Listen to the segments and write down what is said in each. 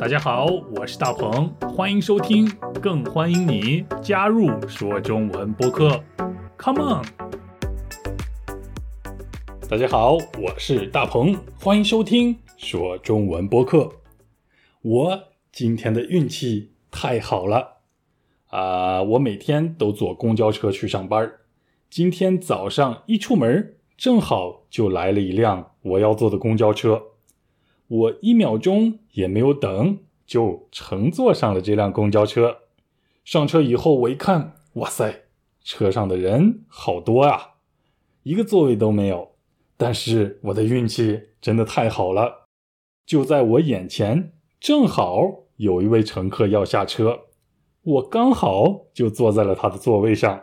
大家好，我是大鹏，欢迎收听，更欢迎你加入说中文播客。Come on！大家好，我是大鹏，欢迎收听说中文播客。我今天的运气太好了啊！我每天都坐公交车去上班，今天早上一出门，正好就来了一辆我要坐的公交车。我一秒钟也没有等，就乘坐上了这辆公交车。上车以后，我一看，哇塞，车上的人好多啊，一个座位都没有。但是我的运气真的太好了，就在我眼前，正好有一位乘客要下车，我刚好就坐在了他的座位上。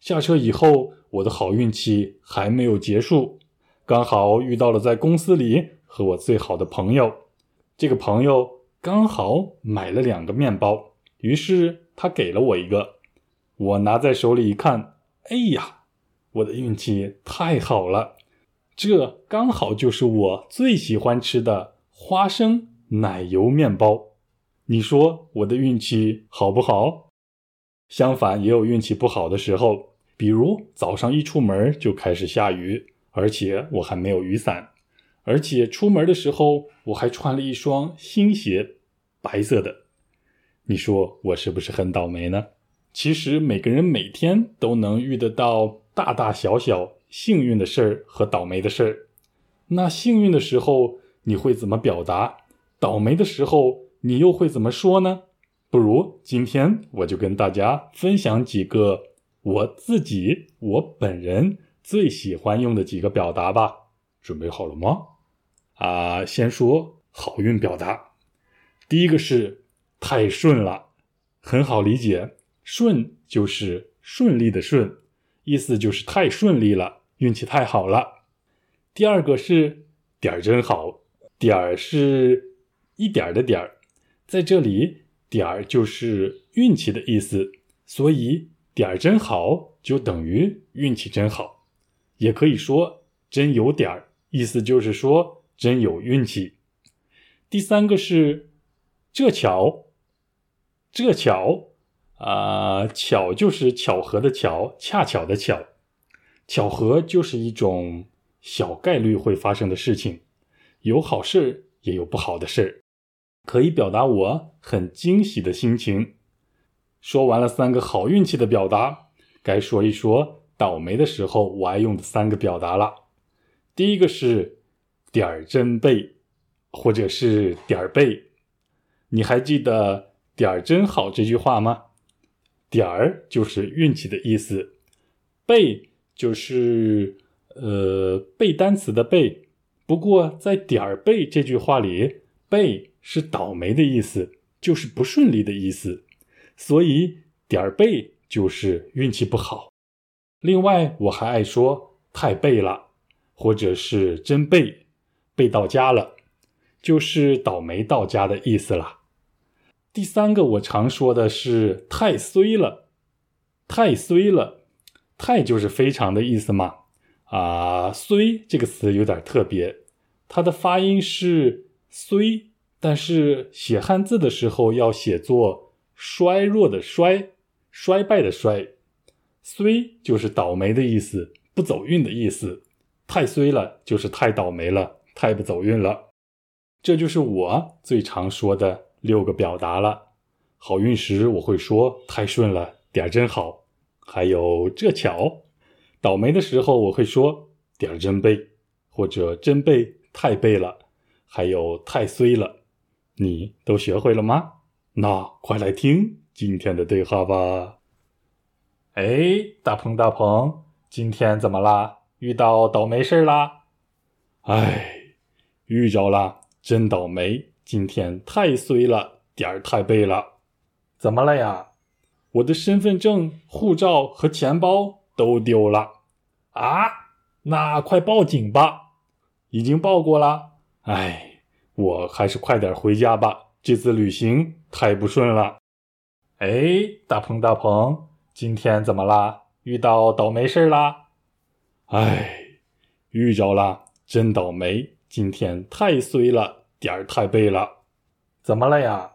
下车以后，我的好运气还没有结束，刚好遇到了在公司里。和我最好的朋友，这个朋友刚好买了两个面包，于是他给了我一个。我拿在手里一看，哎呀，我的运气太好了！这刚好就是我最喜欢吃的花生奶油面包。你说我的运气好不好？相反，也有运气不好的时候，比如早上一出门就开始下雨，而且我还没有雨伞。而且出门的时候，我还穿了一双新鞋，白色的。你说我是不是很倒霉呢？其实每个人每天都能遇得到大大小小幸运的事儿和倒霉的事儿。那幸运的时候你会怎么表达？倒霉的时候你又会怎么说呢？不如今天我就跟大家分享几个我自己我本人最喜欢用的几个表达吧。准备好了吗？啊，先说好运表达。第一个是太顺了，很好理解，顺就是顺利的顺，意思就是太顺利了，运气太好了。第二个是点儿真好，点儿是一点儿的点儿，在这里点儿就是运气的意思，所以点儿真好就等于运气真好，也可以说真有点儿，意思就是说。真有运气。第三个是这巧，这巧啊，巧就是巧合的巧，恰巧的巧。巧合就是一种小概率会发生的事情，有好事也有不好的事可以表达我很惊喜的心情。说完了三个好运气的表达，该说一说倒霉的时候我爱用的三个表达了。第一个是。点儿真背，或者是点儿背，你还记得“点儿真好”这句话吗？点儿就是运气的意思，背就是呃背单词的背。不过在“点儿背”这句话里，背是倒霉的意思，就是不顺利的意思，所以点儿背就是运气不好。另外，我还爱说太背了，或者是真背。背到家了，就是倒霉到家的意思了。第三个我常说的是太衰了，太衰了，太就是非常的意思嘛。啊，衰这个词有点特别，它的发音是衰，但是写汉字的时候要写作衰弱的衰，衰败的衰。衰就是倒霉的意思，不走运的意思。太衰了就是太倒霉了。太不走运了，这就是我最常说的六个表达了。好运时我会说太顺了，点儿真好，还有这巧。倒霉的时候我会说点儿真背，或者真背太背了，还有太衰了。你都学会了吗？那快来听今天的对话吧。哎，大鹏大鹏，今天怎么啦？遇到倒霉事啦？哎。遇着了，真倒霉！今天太衰了，点儿太背了。怎么了呀？我的身份证、护照和钱包都丢了。啊，那快报警吧！已经报过了。哎，我还是快点回家吧。这次旅行太不顺了。哎，大鹏大鹏，今天怎么啦？遇到倒霉事啦？哎，遇着了，真倒霉！今天太衰了，点儿太背了。怎么了呀？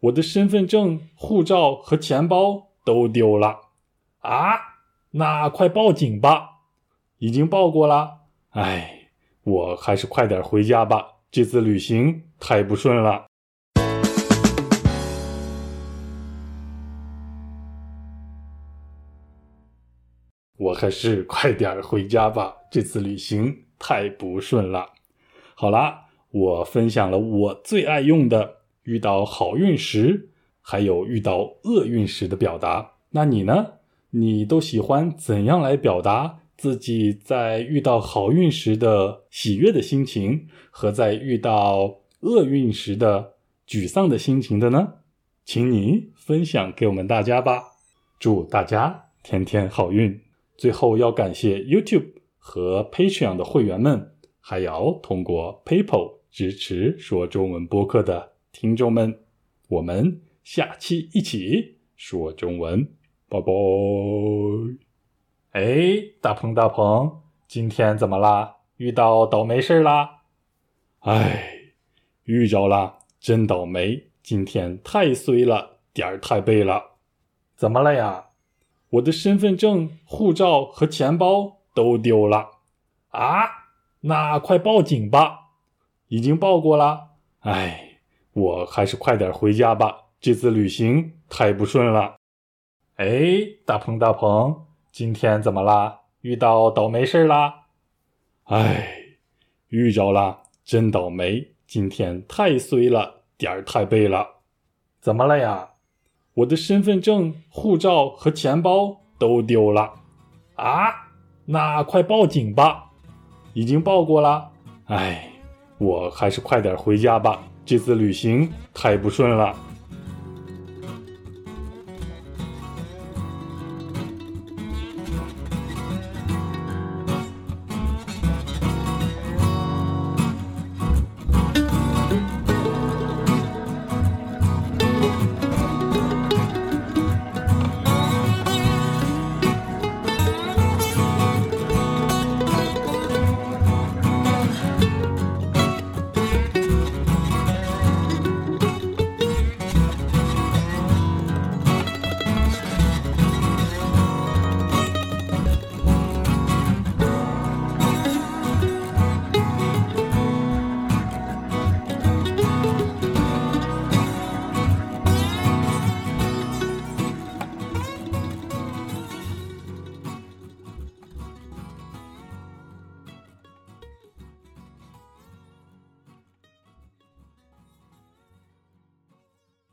我的身份证、护照和钱包都丢了。啊？那快报警吧！已经报过了。哎，我还是快点回家吧。这次旅行太不顺了。我还是快点回家吧。这次旅行太不顺了。好啦，我分享了我最爱用的遇到好运时，还有遇到厄运时的表达。那你呢？你都喜欢怎样来表达自己在遇到好运时的喜悦的心情，和在遇到厄运时的沮丧的心情的呢？请你分享给我们大家吧。祝大家天天好运！最后要感谢 YouTube 和 Patreon 的会员们，还要通过 PayPal 支持说中文播客的听众们。我们下期一起说中文。拜拜！哎，大鹏大鹏，今天怎么啦？遇到倒霉事啦？哎，遇着了，真倒霉！今天太衰了，点儿太背了。怎么了呀？我的身份证、护照和钱包都丢了。啊？那快报警吧！已经报过了。哎，我还是快点回家吧。这次旅行太不顺了。哎，大鹏大鹏，今天怎么啦？遇到倒霉事啦？哎，遇着了，真倒霉！今天太衰了，点儿太背了。怎么了呀？我的身份证、护照和钱包都丢了。啊？那快报警吧！已经报过了。哎，我还是快点回家吧。这次旅行太不顺了。